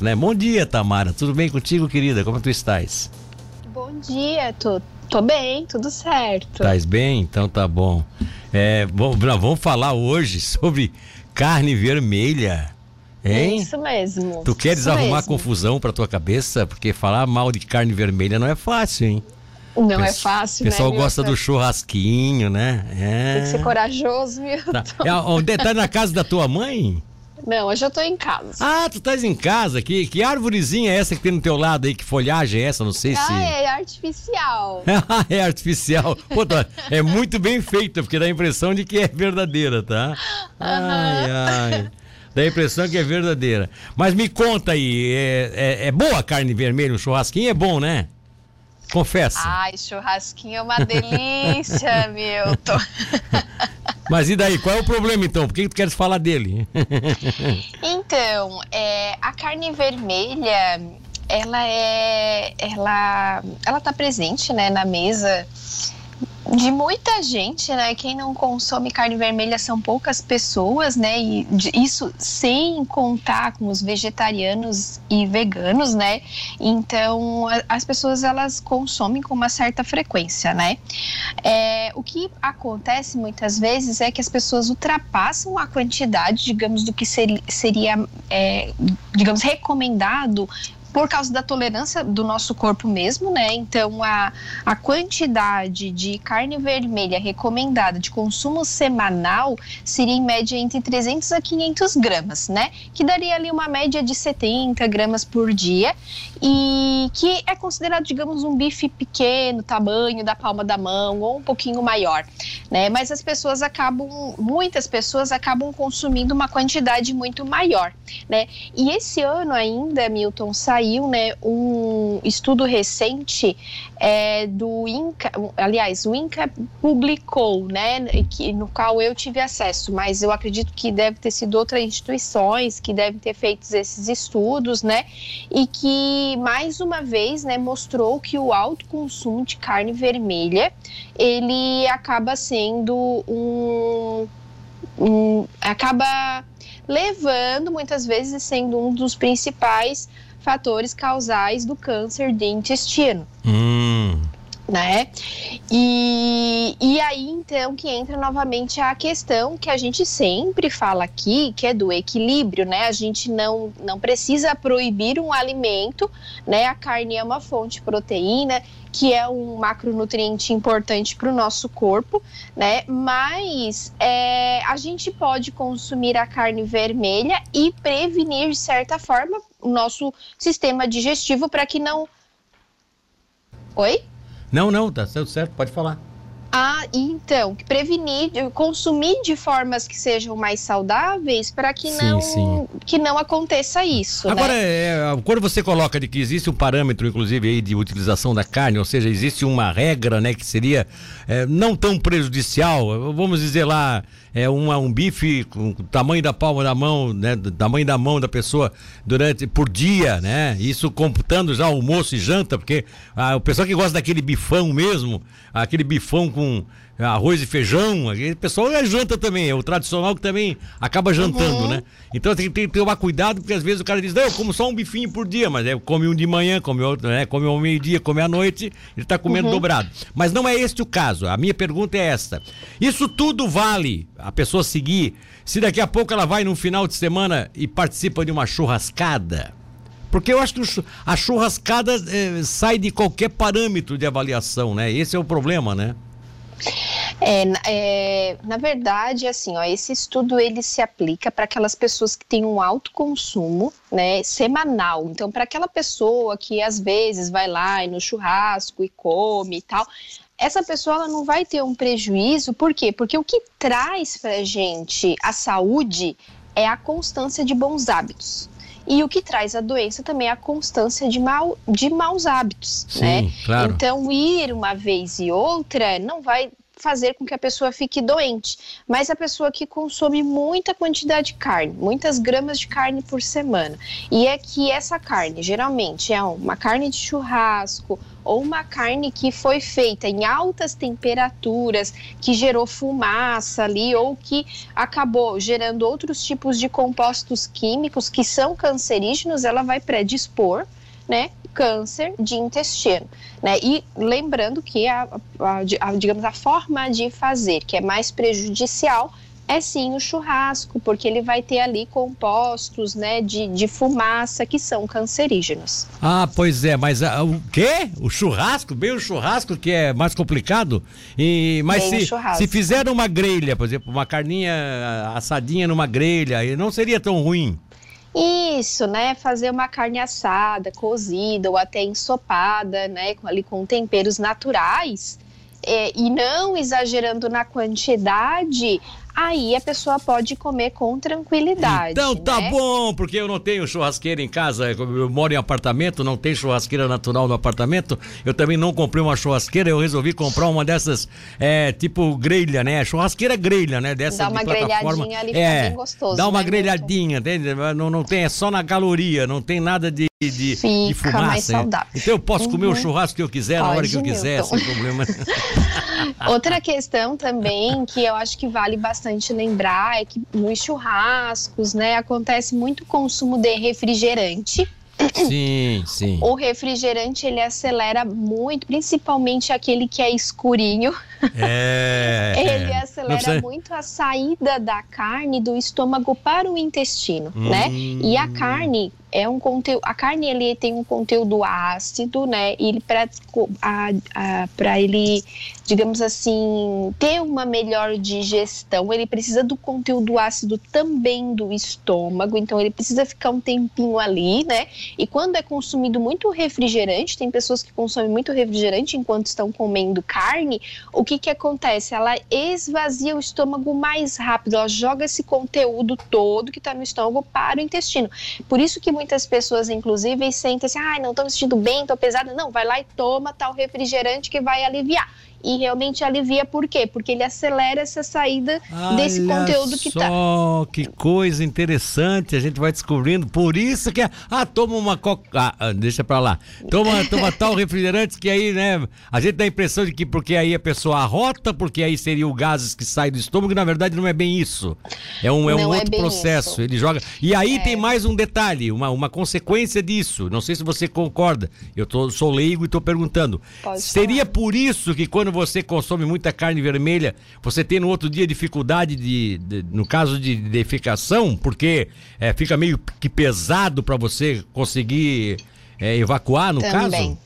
Né? Bom dia, Tamara. Tudo bem contigo, querida? Como tu estás? Bom dia, tô, tô bem, tudo certo. Estás bem? Então tá bom. É, bom, vamos falar hoje sobre carne vermelha. Hein? Isso mesmo. Tu queres isso arrumar mesmo. confusão pra tua cabeça? Porque falar mal de carne vermelha não é fácil, hein? Não é fácil, O pessoal né? gosta do churrasquinho, né? É. Tem que ser corajoso, Milton. Tá. É, onde tá na casa da tua mãe? Não, hoje eu tô em casa. Ah, tu estás em casa. Que, que árvorezinha é essa que tem no teu lado aí? Que folhagem é essa? Não sei se. Ah, é artificial. é artificial. Pô, tá- é muito bem feita, porque dá a impressão de que é verdadeira, tá? Ai, ai. Dá a impressão que é verdadeira. Mas me conta aí, é, é- é boa a carne vermelha? Um churrasquinho é bom, né? Confessa. Ai, churrasquinho é uma delícia, Milton. Mas e daí, qual é o problema então? Por que tu queres falar dele? Então, é, a carne vermelha, ela é, ela, ela tá presente, né, na mesa de muita gente, né? Quem não consome carne vermelha são poucas pessoas, né? E isso sem contar com os vegetarianos e veganos, né? Então, as pessoas elas consomem com uma certa frequência, né? É, o que acontece muitas vezes é que as pessoas ultrapassam a quantidade, digamos, do que seri- seria, é, digamos, recomendado por causa da tolerância do nosso corpo mesmo, né? Então, a, a quantidade de carne vermelha recomendada de consumo semanal seria em média entre 300 a 500 gramas, né? Que daria ali uma média de 70 gramas por dia e que é considerado, digamos, um bife pequeno, tamanho da palma da mão ou um pouquinho maior, né? Mas as pessoas acabam, muitas pessoas acabam consumindo uma quantidade muito maior, né? E esse ano ainda, Milton, saiu, né, um estudo recente é, do INCA, aliás, o INCA publicou, né, que, no qual eu tive acesso, mas eu acredito que deve ter sido outras instituições que devem ter feito esses estudos, né, e que mais uma vez, né, mostrou que o alto consumo de carne vermelha ele acaba sendo um, um acaba levando muitas vezes sendo um dos principais fatores causais do câncer de intestino hum. né? E, e aí então que entra novamente a questão que a gente sempre fala aqui, que é do equilíbrio, né? A gente não, não precisa proibir um alimento, né? A carne é uma fonte de proteína, que é um macronutriente importante para o nosso corpo, né? Mas é, a gente pode consumir a carne vermelha e prevenir, de certa forma, o nosso sistema digestivo para que não. Oi? Não, não, tá certo, pode falar. Ah, então, prevenir, consumir de formas que sejam mais saudáveis para que Sim, não sim. que não aconteça isso, Agora, né? é, quando você coloca de que existe um parâmetro, inclusive, aí de utilização da carne, ou seja, existe uma regra, né, que seria é, não tão prejudicial, vamos dizer lá, é uma, um bife com o tamanho da palma da mão, né, do tamanho da mão da pessoa durante por dia, né? Isso computando já almoço e janta, porque ah, o pessoal que gosta daquele bifão mesmo, aquele bifão com arroz e feijão, aquele pessoal janta também, é o tradicional que também acaba jantando, Uhum. né? Então tem, tem que tomar cuidado, porque às vezes o cara diz, não, eu como só um bifinho por dia, mas é, come um de manhã, come outro, né? Come ao meio-dia, come à noite, ele tá comendo dobrado. Mas não é este o caso. A minha pergunta é esta. Isso tudo vale a pessoa seguir se daqui a pouco ela vai num final de semana e participa de uma churrascada? Porque eu acho que o a churrascada eh, sai de qualquer parâmetro de avaliação, né? Esse é o problema, né? É, na- é, na verdade, assim, ó, esse estudo ele se aplica para aquelas pessoas que têm um alto consumo, né, semanal. Então, para aquela pessoa que às vezes vai lá e no churrasco e come e tal, essa pessoa ela não vai ter um prejuízo, por quê? Porque o que traz para gente a saúde é a constância de bons hábitos. E o que traz a doença também é a constância de, mal, de maus hábitos, Sim, né? claro. Então, ir uma vez e outra não vai fazer com que a pessoa fique doente, mas a pessoa que consome muita quantidade de carne, muitas gramas de carne por semana, e é que essa carne geralmente é uma carne de churrasco ou uma carne que foi feita em altas temperaturas, que gerou fumaça ali ou que acabou gerando outros tipos de compostos químicos que são cancerígenos, ela vai predispor né, câncer de intestino, né? E lembrando que a, a, a, digamos a forma de fazer que é mais prejudicial é sim o churrasco, porque ele vai ter ali compostos, né, de, de fumaça que são cancerígenos. Ah, pois é, mas uh, o quê? O churrasco? Bem o churrasco que é mais complicado? E, mas se, se fizer uma grelha, por exemplo, uma carninha assadinha numa grelha, não seria tão ruim? Isso, né? Fazer uma carne assada, cozida ou até ensopada, né? Ali com temperos naturais. É, e não exagerando na quantidade, aí a pessoa pode comer com tranquilidade. Então tá né? bom, porque eu não tenho churrasqueira em casa, eu moro em apartamento, não tem churrasqueira natural no apartamento. Eu também não comprei uma churrasqueira, eu resolvi comprar uma dessas, é, tipo grelha, né? Churrasqueira grelha, né? Dessa dá uma de plataforma. grelhadinha ali, é, fica bem gostoso. Dá uma né, grelhadinha, entende? Não, não tem, é só na caloria, não tem nada de de, Fica de fumaça. mais saudável. Então eu posso uhum. comer o churrasco que eu quiser, Pode, na hora que eu quiser, Milton. sem problema. Outra questão também que eu acho que vale bastante lembrar é que nos churrascos, né, acontece muito consumo de refrigerante. Sim, sim. O refrigerante ele acelera muito, principalmente aquele que é escurinho. É. ele é. acelera muito a saída da carne do estômago para o intestino, hum. né? E a carne, é um conteúdo. A carne ele tem um conteúdo ácido, né? E ele para ele, digamos assim, ter uma melhor digestão, ele precisa do conteúdo ácido também do estômago. Então ele precisa ficar um tempinho ali, né? E quando é consumido muito refrigerante, tem pessoas que consomem muito refrigerante enquanto estão comendo carne. O que que acontece? Ela esvazia o estômago mais rápido. Ela joga esse conteúdo todo que está no estômago para o intestino. Por isso que muitas pessoas, inclusive, sentem assim, ah, não estou me sentindo bem, estou pesada. Não, vai lá e toma tal refrigerante que vai aliviar e realmente alivia por quê? Porque ele acelera essa saída Olha desse conteúdo que tá. Só que coisa interessante, a gente vai descobrindo. Por isso que é, ah, toma uma coca, ah, ah, deixa para lá. Toma, toma tal refrigerante que aí, né, a gente dá a impressão de que porque aí a pessoa arrota, porque aí seria o gases que sai do estômago, e na verdade não é bem isso. É um, é um é outro processo. Isso. Ele joga. E aí é. tem mais um detalhe, uma, uma consequência disso. Não sei se você concorda. Eu tô, sou leigo e tô perguntando. Pode seria falar. por isso que quando quando você consome muita carne vermelha, você tem no outro dia dificuldade de, de no caso de defecação, porque é, fica meio que pesado para você conseguir é, evacuar, no Também. caso?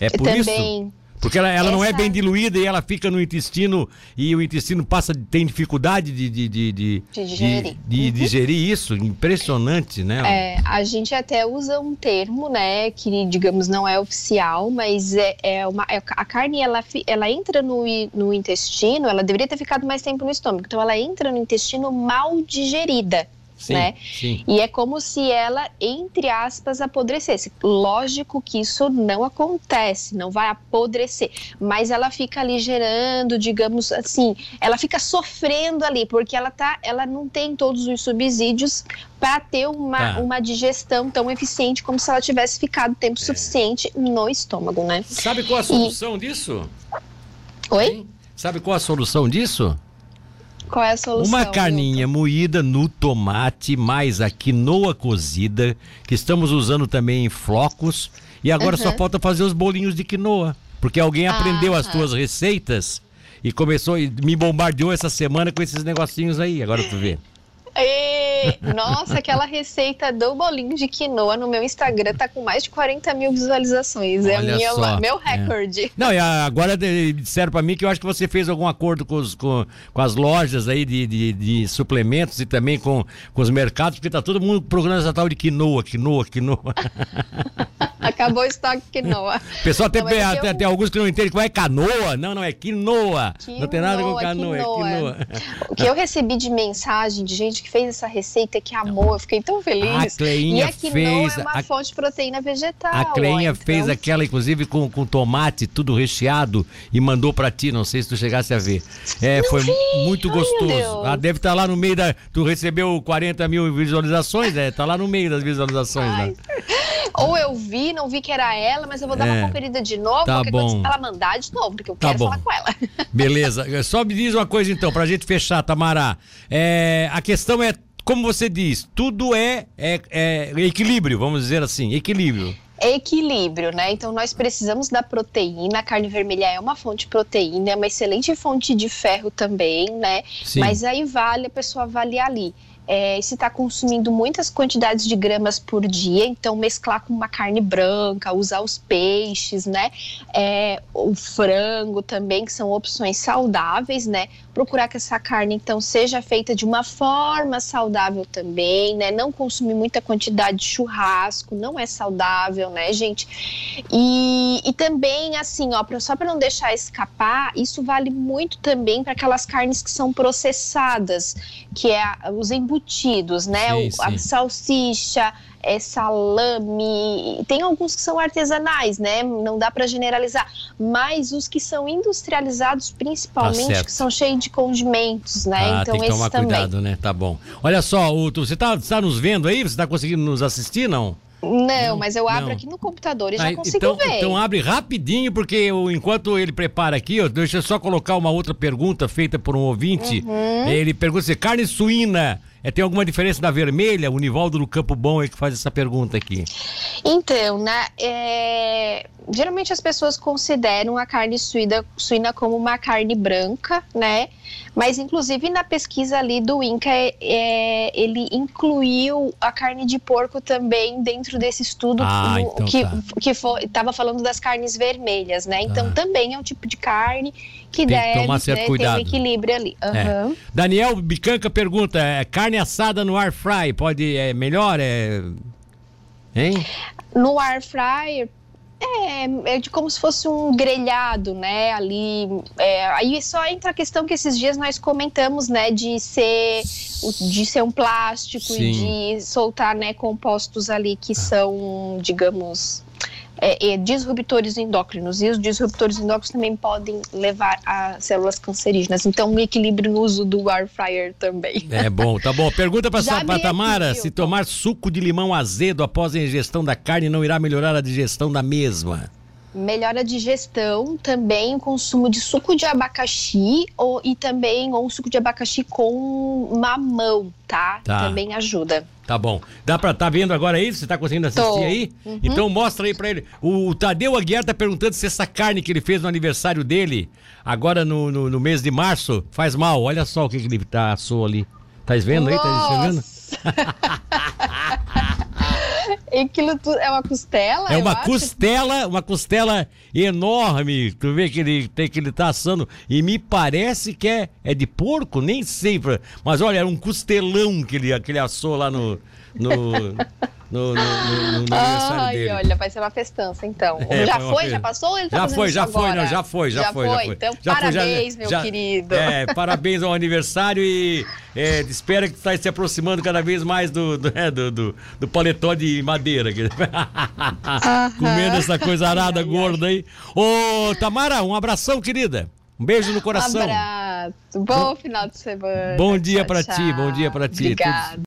É por Também. isso? Porque ela, ela Essa... não é bem diluída e ela fica no intestino e o intestino passa tem dificuldade de, de, de, de, de digerir. De, uhum. digerir isso. Impressionante, né? É, a gente até usa um termo, né, que digamos não é oficial, mas é, é uma é, a carne ela, ela entra no, no intestino, ela deveria ter ficado mais tempo no estômago, então ela entra no intestino mal digerida. Sim, né? Sim. E é como se ela, entre aspas, apodrecesse. Lógico que isso não acontece, não vai apodrecer, mas ela fica ali gerando, digamos assim, ela fica sofrendo ali, porque ela tá, ela não tem todos os subsídios para ter uma, tá. uma digestão tão eficiente como se ela tivesse ficado tempo é. suficiente no estômago, né? Sabe qual a solução e... disso? Oi? Sabe qual a solução disso? Qual é a solução? Uma carninha Milton? moída no tomate, mais a quinoa cozida, que estamos usando também em flocos. E agora uhum. só falta fazer os bolinhos de quinoa. Porque alguém aprendeu as tuas receitas e começou e me bombardeou essa semana com esses negocinhos aí. Agora tu vê. Nossa, aquela receita do bolinho de quinoa no meu Instagram tá com mais de 40 mil visualizações. é minha, só. meu é. recorde. É. Não, e agora disseram para mim que eu acho que você fez algum acordo com, os, com, com as lojas aí de, de, de, suplementos e também com, com os mercados, porque tá todo mundo procurando essa tal de quinoa, quinoa, quinoa. Acabou o estoque quinoa. Pessoal, tem, Não, é que tem, eu- tem alguns que não entendem que é canoa. Não, não, é quinoa. Não tem nada com Quinoa, canoa, é quinoa. O que eu recebi de mensagem de gente que fez essa receita que amou, eu fiquei tão feliz. A Cleinha e a quinoa fez é uma a- fonte de proteína vegetal. A Cleinha ó, então- fez aquela, inclusive, com, com tomate, tudo recheado, e mandou pra ti. Não sei se tu chegasse a ver. É, foi muito Ai, gostoso. Ah, deve estar lá no meio da. Tu recebeu 40 mil visualizações, é? Tá lá no meio das visualizações, né? Ou eu vi, não vi que era ela, mas eu vou dar É. uma conferida de novo, Tá qualquer coisa bom. ela mandar de novo, porque eu Tá quero bom. falar com ela. Beleza. Só me diz uma coisa então, pra gente fechar, Tamará. É, a questão é, como você diz, tudo é, é, é equilíbrio, vamos dizer assim, equilíbrio. É equilíbrio, né? Então nós precisamos da proteína. A carne vermelha é uma fonte de proteína, é uma excelente fonte de ferro também, né? Sim. Mas aí vale a pessoa avaliar ali. É, se está consumindo muitas quantidades de gramas por dia, então mesclar com uma carne branca, usar os peixes, né? É, o frango também, que são opções saudáveis, né? Procurar que essa carne, então, seja feita de uma forma saudável também, né? Não consumir muita quantidade de churrasco, não é saudável, né, gente? E, e também, assim, ó, só para não deixar escapar, isso vale muito também para aquelas carnes que são processadas, que é os embutidos, né? Sim, O- a sim. salsicha, é, salame, tem alguns que são artesanais, né? Não dá para generalizar, mas os que são industrializados, principalmente, Tá que são cheios de condimentos, né? Ah, então tem que tomar também. cuidado, né? Tá bom. Olha só, o, tu- você tá, tá nos vendo aí? Você tá conseguindo nos assistir, não? Não, mas eu abro não. aqui no computador e já Aí, consigo então, ver. então abre rapidinho, porque eu- enquanto ele prepara aqui, ó, deixa eu só colocar uma outra pergunta feita por um ouvinte. Uhum. Ele pergunta se carne suína é, tem alguma diferença da vermelha? O Nivaldo do Campo Bom é que faz essa pergunta aqui. Então, né, é, geralmente as pessoas consideram a carne suína, suína como uma carne branca, né? Mas, inclusive, na pesquisa ali do INCA, é, é, ele incluiu a carne de porco também dentro desse estudo Ah, no- então que tá. que estava falando das carnes vermelhas, né? Então, Tá. também é um tipo de carne Tem que que deve tomar certo né, ter cuidado. um equilíbrio ali. É. Aham. Daniel Bicanca pergunta: é, carne assada no air fry pode é melhor? É... Hein? No air fryer é, é de como se fosse um grelhado, né? Ali. é, aí só entra a questão que esses dias nós comentamos, né? De ser, de ser um plástico Sim. e de soltar, né, compostos ali que são, digamos. É, é, disruptores endócrinos e os disruptores endócrinos também podem levar a células cancerígenas. Então, um equilíbrio no uso do air fryer também. É bom, tá bom. Pergunta abri pra Tamara se tomar suco de limão azedo após a ingestão da carne não irá melhorar a digestão da mesma. Melhora a digestão, também o consumo de suco de abacaxi ou, e também ou suco de abacaxi com mamão, tá? Tá. Também ajuda. Tá bom. Dá pra tá vendo agora aí? Você tá conseguindo assistir Tô. aí? Uhum. Então mostra aí pra ele. O, Tadeu Aguiar tá perguntando se essa carne que ele fez no aniversário dele, agora no, no, no mês de março, faz mal. Olha só o que, que ele tá, assou ali. Tá vendo aí? Tá enxergando? Aquilo é uma costela? É uma acho? costela, uma costela enorme. Tu vê que ele tem que ele tá assando e me parece que é, é de porco, nem sei, mas olha, era um costelão que ele, que ele assou lá no no, no, no- no- no aniversário Ai, dele. olha, vai ser uma festança então. É, já foi foi? fe- Já passou ou ele tá Já foi, já foi, não, já foi, já, foi, já foi. Então, Já foi, já- parabéns, meu já- querido. É, parabéns ao aniversário e é, espero que está se aproximando cada vez mais do, do, é, do, do, do paletó de madeira. Comendo essa coisa arada gorda aí. Ô, Tamara, um abração, querida. Um beijo no coração. Abraço. Bom final de semana. Bom dia pra ti, bom dia pra ti. Tudo- Obrigada.